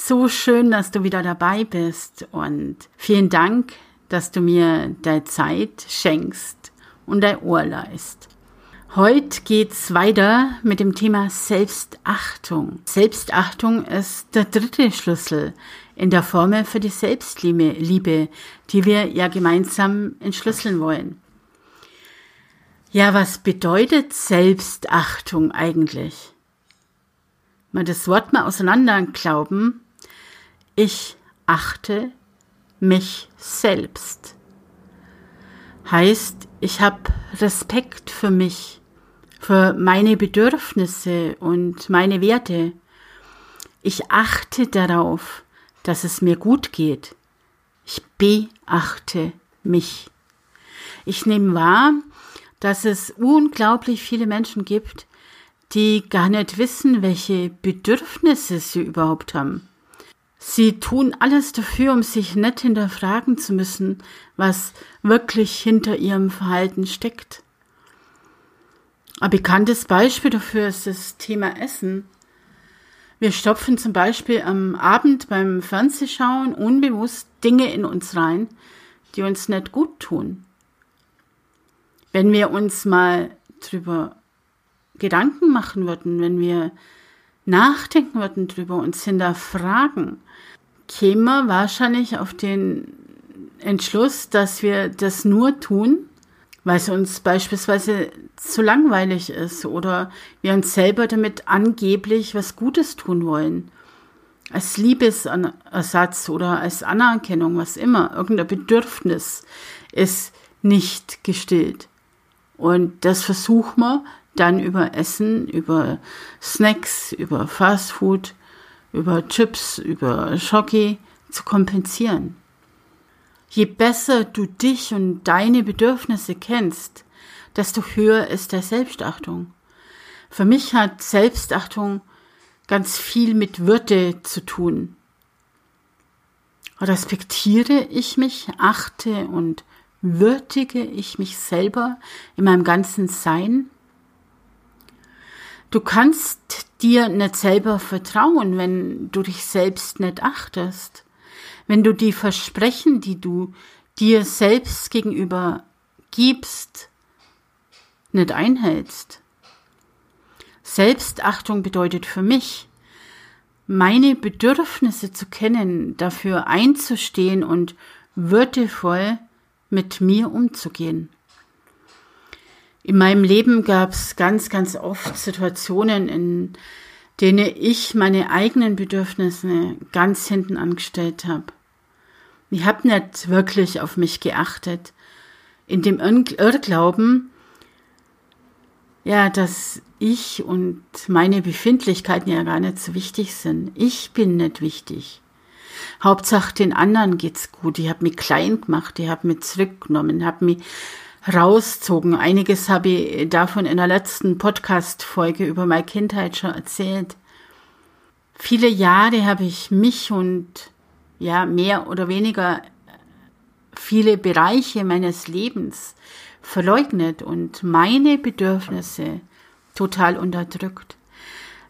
So schön, dass du wieder dabei bist und vielen Dank, dass du mir deine Zeit schenkst und dein Ohr leist. Heute geht's weiter mit dem Thema Selbstachtung. Selbstachtung ist der dritte Schlüssel in der Formel für die Selbstliebe, die wir ja gemeinsam entschlüsseln wollen. Ja, was bedeutet Selbstachtung eigentlich? Mal das Wort mal auseinander glauben. Ich achte mich selbst. Heißt, ich habe Respekt für mich, für meine Bedürfnisse und meine Werte. Ich achte darauf, dass es mir gut geht. Ich beachte mich. Ich nehme wahr, dass es unglaublich viele Menschen gibt, die gar nicht wissen, welche Bedürfnisse sie überhaupt haben. Sie tun alles dafür, um sich nicht hinterfragen zu müssen, was wirklich hinter ihrem Verhalten steckt. Ein bekanntes Beispiel dafür ist das Thema Essen. Wir stopfen zum Beispiel am Abend beim Fernsehschauen unbewusst Dinge in uns rein, die uns nicht gut tun. Wenn wir uns mal drüber Gedanken machen würden, wenn wir nachdenken würden drüber, uns hinterfragen, kämen wir wahrscheinlich auf den Entschluss, dass wir das nur tun, weil es uns beispielsweise zu langweilig ist oder wir uns selber damit angeblich was Gutes tun wollen. Als Liebesersatz oder als Anerkennung, was immer, irgendein Bedürfnis ist nicht gestillt. Und das versuchen wir dann über Essen, über Snacks, über Fastfood, über Chips, über Schoki zu kompensieren. Je besser du dich und deine Bedürfnisse kennst, desto höher ist der Selbstachtung. Für mich hat Selbstachtung ganz viel mit Würde zu tun. Respektiere ich mich, achte und Würdige ich mich selber in meinem ganzen Sein? Du kannst dir nicht selber vertrauen, wenn du dich selbst nicht achtest, wenn du die Versprechen, die du dir selbst gegenüber gibst, nicht einhältst. Selbstachtung bedeutet für mich, meine Bedürfnisse zu kennen, dafür einzustehen und würdevoll mit mir umzugehen. In meinem Leben gab es ganz, ganz oft Situationen, in denen ich meine eigenen Bedürfnisse ganz hinten angestellt habe. Ich habe nicht wirklich auf mich geachtet, in dem Irrglauben, ja, dass ich und meine Befindlichkeiten ja gar nicht so wichtig sind. Ich bin nicht wichtig. Hauptsache den anderen geht's gut. Ich habe mich klein gemacht, ich habe mich zurückgenommen, habe mich rauszogen. Einiges habe ich davon in der letzten Podcast-Folge über meine Kindheit schon erzählt. Viele Jahre habe ich mich und ja, mehr oder weniger viele Bereiche meines Lebens verleugnet und meine Bedürfnisse total unterdrückt.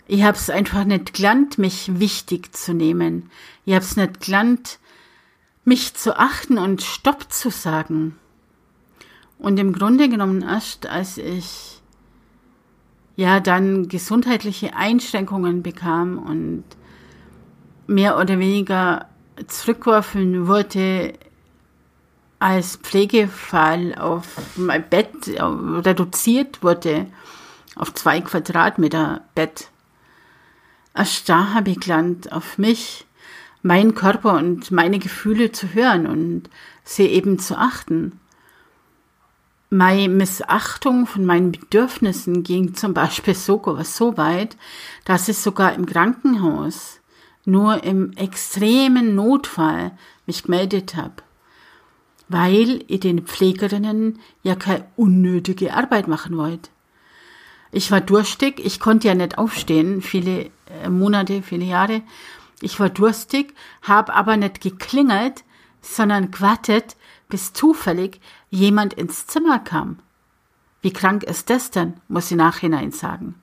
Ich habe es einfach nicht gelernt, mich wichtig zu nehmen. Ich habe es nicht gelernt, mich zu achten und Stopp zu sagen. Und im Grunde genommen erst, als ich ja dann gesundheitliche Einschränkungen bekam und mehr oder weniger zurückgeworfen wurde als Pflegefall auf mein Bett reduziert wurde auf zwei Quadratmeter Bett erst da habe ich gelernt, auf mich, meinen Körper und meine Gefühle zu hören und sie eben zu achten. Meine Missachtung von meinen Bedürfnissen ging zum Beispiel sogar so weit, dass ich sogar im Krankenhaus nur im extremen Notfall mich gemeldet habe, weil ihr den Pflegerinnen ja keine unnötige Arbeit machen wollt. Ich war durstig, ich konnte ja nicht aufstehen, viele äh, Monate, viele Jahre. Ich war durstig, habe aber nicht geklingelt, sondern gewartet, bis zufällig jemand ins Zimmer kam. Wie krank ist das denn, muss ich nachhinein sagen.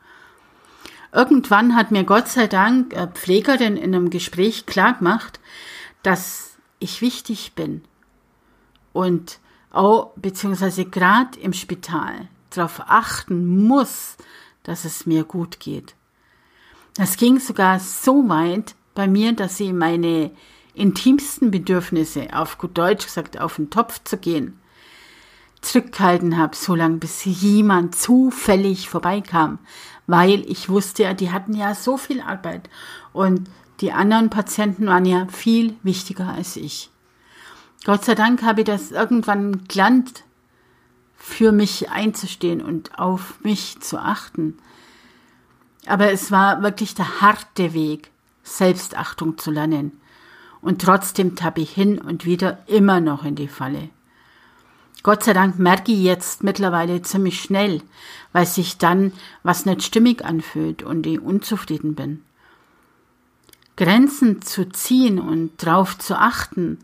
Irgendwann hat mir Gott sei Dank eine Pflegerin in einem Gespräch klargemacht, dass ich wichtig bin und auch beziehungsweise gerade im Spital darauf achten muss, dass es mir gut geht. Das ging sogar so weit bei mir, dass sie meine intimsten Bedürfnisse, auf gut Deutsch gesagt, auf den Topf zu gehen, zurückgehalten habe, so lange bis jemand zufällig vorbeikam, weil ich wusste ja, die hatten ja so viel Arbeit und die anderen Patienten waren ja viel wichtiger als ich. Gott sei Dank habe ich das irgendwann gelernt, für mich einzustehen und auf mich zu achten. Aber es war wirklich der harte Weg, Selbstachtung zu lernen. Und trotzdem tappe ich hin und wieder immer noch in die Falle. Gott sei Dank merke ich jetzt mittlerweile ziemlich schnell, weil sich dann was nicht stimmig anfühlt und ich unzufrieden bin. Grenzen zu ziehen und darauf zu achten,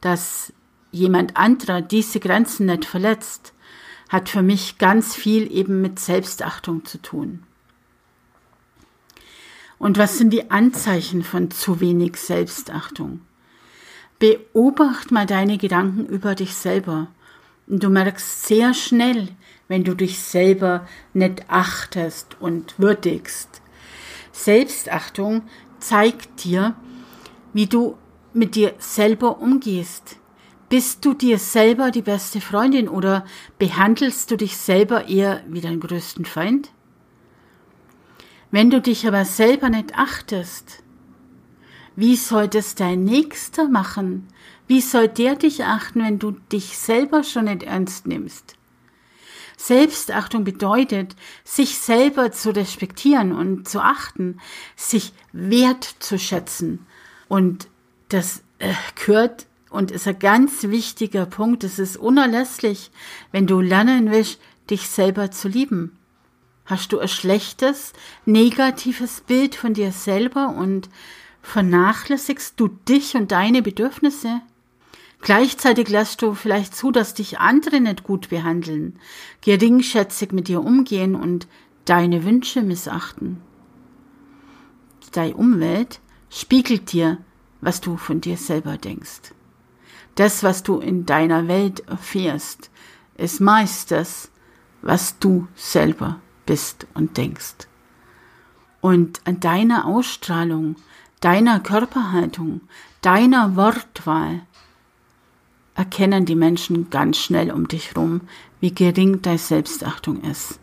dass jemand anderer diese Grenzen nicht verletzt, hat für mich ganz viel eben mit Selbstachtung zu tun. Und was sind die Anzeichen von zu wenig Selbstachtung? Beobacht mal deine Gedanken über dich selber. Und du merkst sehr schnell, wenn du dich selber nicht achtest und würdigst. Selbstachtung zeigt dir, wie du mit dir selber umgehst. Bist du dir selber die beste Freundin oder behandelst du dich selber eher wie deinen größten Feind? Wenn du dich aber selber nicht achtest, wie soll das dein Nächster machen? Wie soll der dich achten, wenn du dich selber schon nicht ernst nimmst? Selbstachtung bedeutet, sich selber zu respektieren und zu achten, sich wert zu schätzen. Und das äh, gehört und ist ein ganz wichtiger Punkt. Es ist unerlässlich, wenn du lernen willst, dich selber zu lieben. Hast du ein schlechtes, negatives Bild von dir selber und vernachlässigst du dich und deine Bedürfnisse? Gleichzeitig lässt du vielleicht zu, dass dich andere nicht gut behandeln, geringschätzig mit dir umgehen und deine Wünsche missachten. Deine Umwelt spiegelt dir, was du von dir selber denkst. Das, was du in deiner Welt erfährst, ist meist das, was du selber bist und denkst. Und an deiner Ausstrahlung, deiner Körperhaltung, deiner Wortwahl erkennen die Menschen ganz schnell um dich rum, wie gering deine Selbstachtung ist.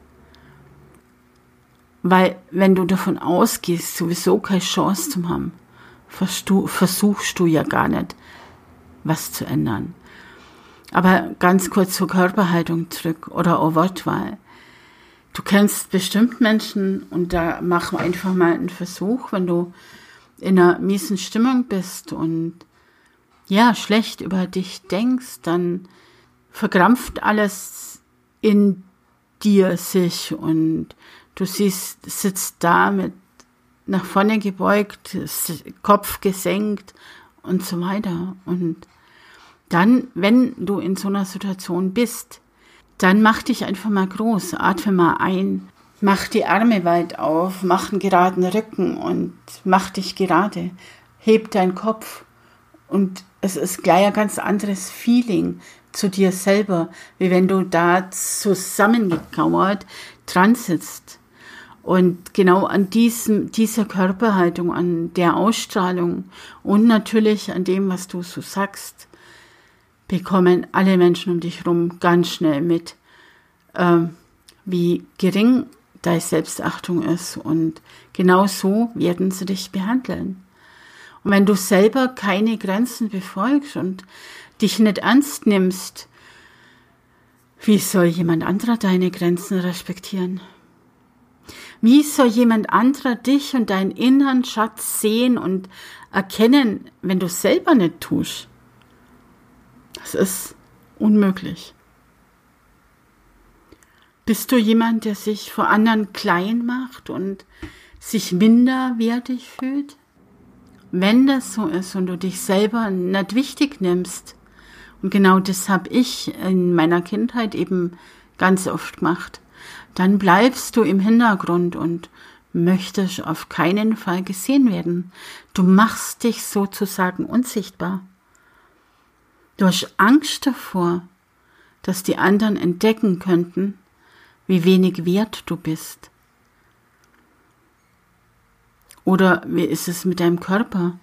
Weil wenn du davon ausgehst, sowieso keine Chance zu haben, versuchst du ja gar nicht, was zu ändern. Aber ganz kurz zur Körperhaltung zurück oder auch Wortwahl. Du kennst bestimmt Menschen und da mach einfach mal einen Versuch, wenn du in einer miesen Stimmung bist und ja, schlecht über dich denkst, dann verkrampft alles in dir sich und du siehst, sitzt da mit nach vorne gebeugt, Kopf gesenkt und so weiter. Und dann, wenn du in so einer Situation bist, dann mach dich einfach mal groß, atme mal ein, mach die Arme weit auf, mach einen geraden Rücken und mach dich gerade, heb deinen Kopf. Und es ist gleich ein ganz anderes Feeling zu dir selber, wie wenn du da zusammengekauert dran sitzt. Und genau an diesem, dieser Körperhaltung, an der Ausstrahlung und natürlich an dem, was du so sagst, bekommen alle Menschen um dich herum ganz schnell mit, äh, wie gering deine Selbstachtung ist. Und genau so werden sie dich behandeln. Und wenn du selber keine Grenzen befolgst und dich nicht ernst nimmst, wie soll jemand anderer deine Grenzen respektieren? Wie soll jemand anderer dich und deinen inneren Schatz sehen und erkennen, wenn du selber nicht tust? Das ist unmöglich. Bist du jemand, der sich vor anderen klein macht und sich minderwertig fühlt? Wenn das so ist und du dich selber nicht wichtig nimmst, und genau das habe ich in meiner Kindheit eben ganz oft gemacht, dann bleibst du im Hintergrund und möchtest auf keinen Fall gesehen werden. Du machst dich sozusagen unsichtbar. Du hast Angst davor, dass die anderen entdecken könnten, wie wenig wert du bist. Oder wie ist es mit deinem Körper?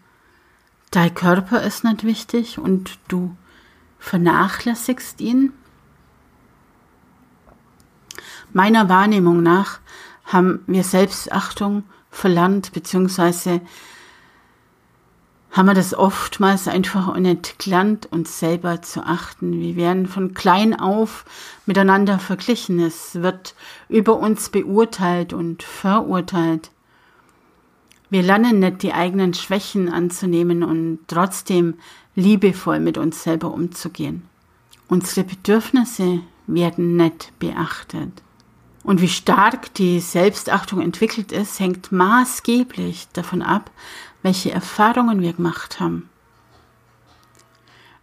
Dein Körper ist nicht wichtig und du vernachlässigst ihn? Meiner Wahrnehmung nach haben wir Selbstachtung verlernt, beziehungsweise haben wir das oftmals einfach gelernt, uns selber zu achten. Wir werden von klein auf miteinander verglichen. Es wird über uns beurteilt und verurteilt. Wir lernen nicht die eigenen Schwächen anzunehmen und trotzdem liebevoll mit uns selber umzugehen. Unsere Bedürfnisse werden nicht beachtet. Und wie stark die Selbstachtung entwickelt ist, hängt maßgeblich davon ab, welche Erfahrungen wir gemacht haben.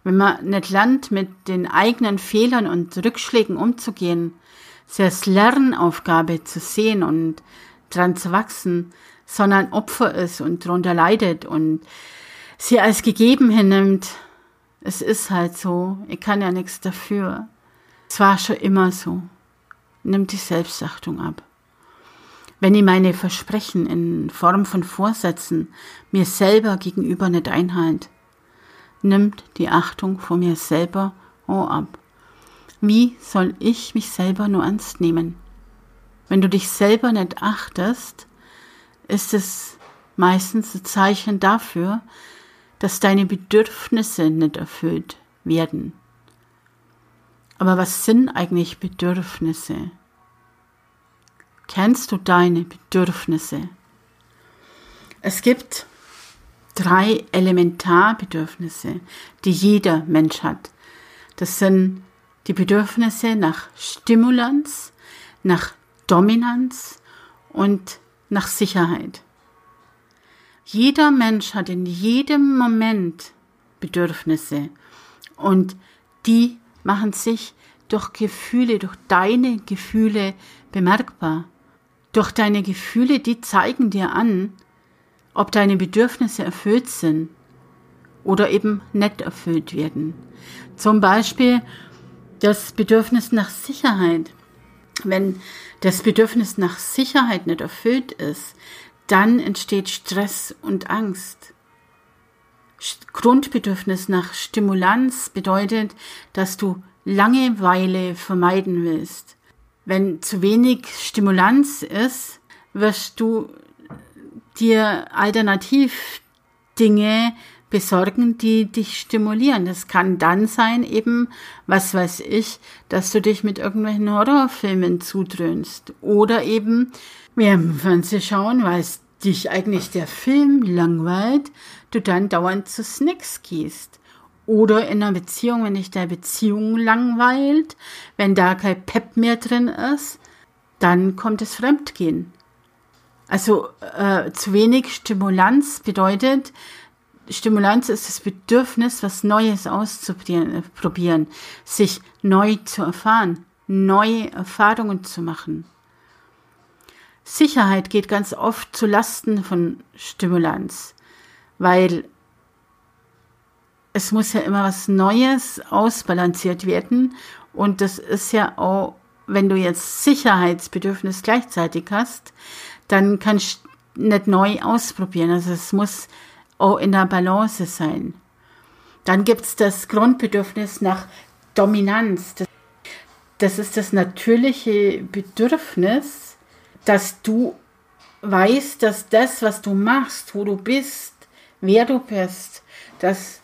Wenn man nicht lernt, mit den eigenen Fehlern und Rückschlägen umzugehen, sie als Lernaufgabe zu sehen und dran zu wachsen, sondern Opfer ist und darunter leidet und sie als gegeben hinnimmt, es ist halt so, ich kann ja nichts dafür. Es war schon immer so. Nimmt die Selbstachtung ab. Wenn ich meine Versprechen in Form von Vorsätzen mir selber gegenüber nicht einhalte, nimmt die Achtung vor mir selber auch ab. Wie soll ich mich selber nur ernst nehmen? Wenn du dich selber nicht achtest, ist es meistens ein Zeichen dafür, dass deine Bedürfnisse nicht erfüllt werden. Aber was sind eigentlich Bedürfnisse? Kennst du deine Bedürfnisse? Es gibt drei Elementarbedürfnisse, die jeder Mensch hat. Das sind die Bedürfnisse nach Stimulanz, nach Dominanz und nach Sicherheit. Jeder Mensch hat in jedem Moment Bedürfnisse und die machen sich durch Gefühle, durch deine Gefühle bemerkbar. Durch deine Gefühle, die zeigen dir an, ob deine Bedürfnisse erfüllt sind oder eben nicht erfüllt werden. Zum Beispiel das Bedürfnis nach Sicherheit. Wenn das Bedürfnis nach Sicherheit nicht erfüllt ist, dann entsteht Stress und Angst. Grundbedürfnis nach Stimulanz bedeutet, dass du Langeweile vermeiden willst. Wenn zu wenig Stimulanz ist, wirst du dir alternativ Dinge besorgen, die dich stimulieren. Das kann dann sein, eben, was weiß ich, dass du dich mit irgendwelchen Horrorfilmen zudröhnst. Oder eben, wir im Fernsehen schauen, weil es dich eigentlich der Film langweilt, du dann dauernd zu Snacks gehst. Oder in einer Beziehung, wenn dich deine Beziehung langweilt, wenn da kein Pep mehr drin ist, dann kommt das Fremdgehen. Also äh, zu wenig Stimulanz bedeutet, Stimulanz ist das Bedürfnis, was Neues auszuprobieren, sich neu zu erfahren, neue Erfahrungen zu machen. Sicherheit geht ganz oft zu Lasten von Stimulanz, weil es muss ja immer was Neues ausbalanciert werden. Und das ist ja auch, wenn du jetzt Sicherheitsbedürfnis gleichzeitig hast, dann kannst du nicht neu ausprobieren. Also es muss auch in der Balance sein. Dann gibt es das Grundbedürfnis nach Dominanz. Das ist das natürliche Bedürfnis, dass du weißt, dass das, was du machst, wo du bist, wer du bist, dass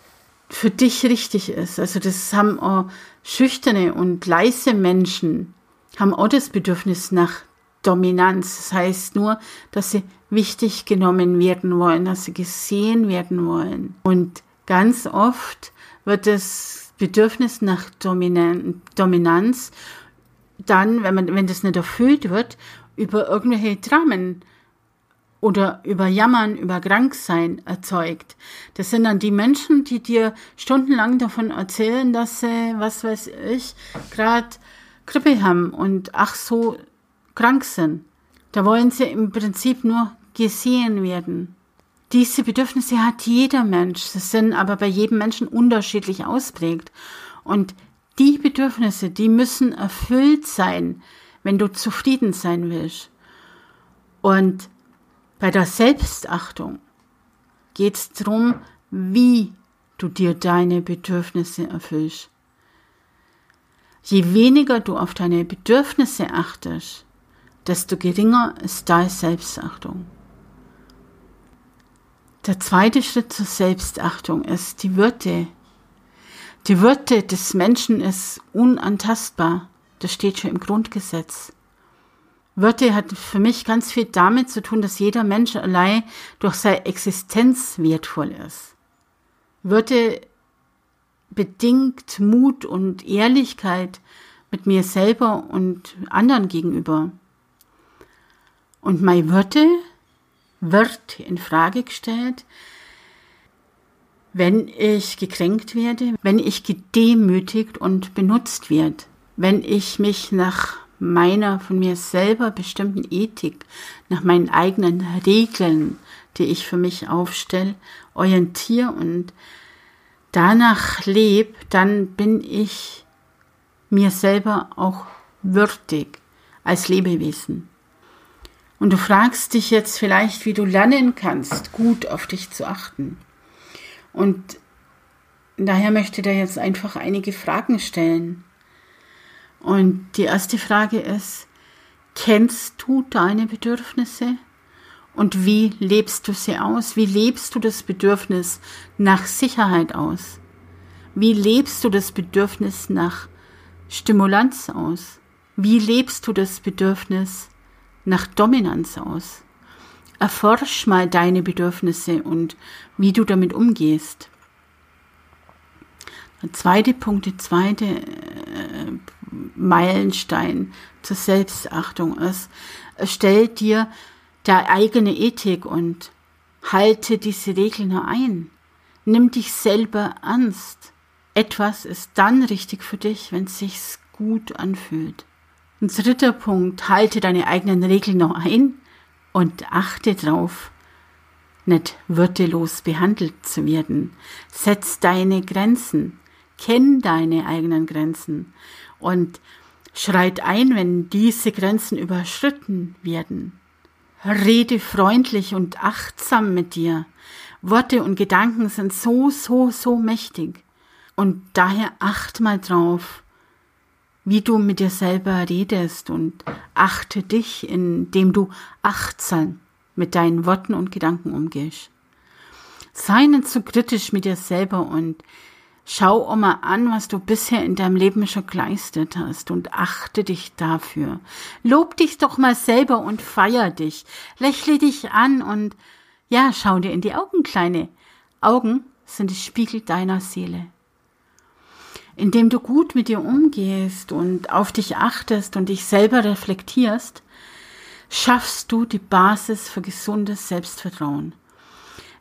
für dich richtig ist. Also das haben auch schüchterne und leise Menschen, haben auch das Bedürfnis nach Dominanz. Das heißt nur, dass sie wichtig genommen werden wollen, dass sie gesehen werden wollen. Und ganz oft wird das Bedürfnis nach Dominan Dominanz dann, wenn man, wenn das nicht erfüllt wird, über irgendwelche Dramen oder über Jammern, über Kranksein erzeugt. Das sind dann die Menschen, die dir stundenlang davon erzählen, dass sie, was weiß ich, gerade Grippe haben und ach so krank sind. Da wollen sie im Prinzip nur gesehen werden. Diese Bedürfnisse hat jeder Mensch. Sie sind aber bei jedem Menschen unterschiedlich ausprägt. Und die Bedürfnisse, die müssen erfüllt sein, wenn du zufrieden sein willst. Und bei der Selbstachtung geht es darum, wie du dir deine Bedürfnisse erfüllst. Je weniger du auf deine Bedürfnisse achtest, desto geringer ist deine Selbstachtung. Der zweite Schritt zur Selbstachtung ist die Würde. Die Würde des Menschen ist unantastbar. Das steht schon im Grundgesetz. Würde hat für mich ganz viel damit zu tun, dass jeder Mensch allein durch seine Existenz wertvoll ist. Würde bedingt Mut und Ehrlichkeit mit mir selber und anderen gegenüber. Und meine Würde wird in Frage gestellt, wenn ich gekränkt werde, wenn ich gedemütigt und benutzt werde, wenn ich mich nach meiner von mir selber bestimmten Ethik, nach meinen eigenen Regeln, die ich für mich aufstelle, orientiere und danach lebe, dann bin ich mir selber auch würdig als Lebewesen. Und du fragst dich jetzt vielleicht, wie du lernen kannst, gut auf dich zu achten. Und daher möchte ich dir jetzt einfach einige Fragen stellen. Und die erste Frage ist, kennst du deine Bedürfnisse? Und wie lebst du sie aus? Wie lebst du das Bedürfnis nach Sicherheit aus? Wie lebst du das Bedürfnis nach Stimulanz aus? Wie lebst du das Bedürfnis nach Dominanz aus. Erforsch mal deine Bedürfnisse und wie du damit umgehst. Der zweite Punkt, der zweite äh, Meilenstein zur Selbstachtung ist, stell dir der eigene Ethik und halte diese Regeln ein. Nimm dich selber ernst. Etwas ist dann richtig für dich, wenn es sich gut anfühlt. Ein dritter Punkt, halte deine eigenen Regeln noch ein und achte drauf, nicht würdelos behandelt zu werden. Setz deine Grenzen, kenn deine eigenen Grenzen und schreit ein, wenn diese Grenzen überschritten werden. Rede freundlich und achtsam mit dir. Worte und Gedanken sind so, so, so mächtig. Und daher acht mal drauf, wie du mit dir selber redest und achte dich, indem du achtsam mit deinen Worten und Gedanken umgehst. Sei nicht zu kritisch mit dir selber und schau mal an, was du bisher in deinem Leben schon geleistet hast und achte dich dafür. Lob dich doch mal selber und feier dich. Lächle dich an und ja, schau dir in die Augen, Kleine. Augen sind die Spiegel deiner Seele indem du gut mit dir umgehst und auf dich achtest und dich selber reflektierst, schaffst du die Basis für gesundes Selbstvertrauen.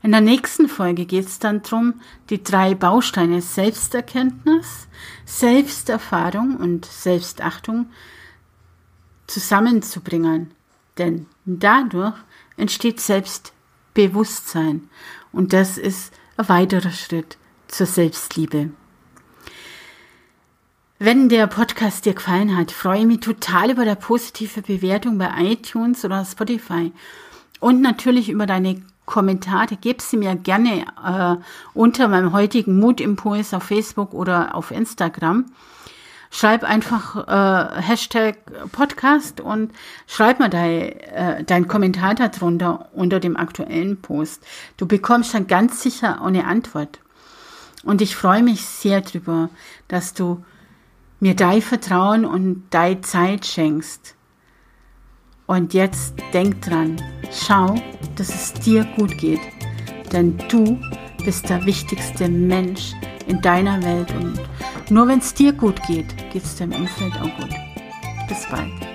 In der nächsten Folge geht es dann darum, die drei Bausteine Selbsterkenntnis, Selbsterfahrung und Selbstachtung zusammenzubringen. Denn dadurch entsteht Selbstbewusstsein und das ist ein weiterer Schritt zur Selbstliebe. Wenn der Podcast dir gefallen hat, freue ich mich total über eine positive Bewertung bei iTunes oder Spotify. Und natürlich über deine Kommentare. Gib sie mir gerne äh, unter meinem heutigen Mutimpuls auf Facebook oder auf Instagram. Schreib einfach äh, Hashtag Podcast und schreib mir dein, äh, dein Kommentar darunter unter dem aktuellen Post. Du bekommst dann ganz sicher eine Antwort. Und ich freue mich sehr drüber, dass du mir dein Vertrauen und deine Zeit schenkst. Und jetzt denk dran, schau, dass es dir gut geht, denn du bist der wichtigste Mensch in deiner Welt und nur wenn es dir gut geht, geht es deinem Umfeld auch gut. Bis bald.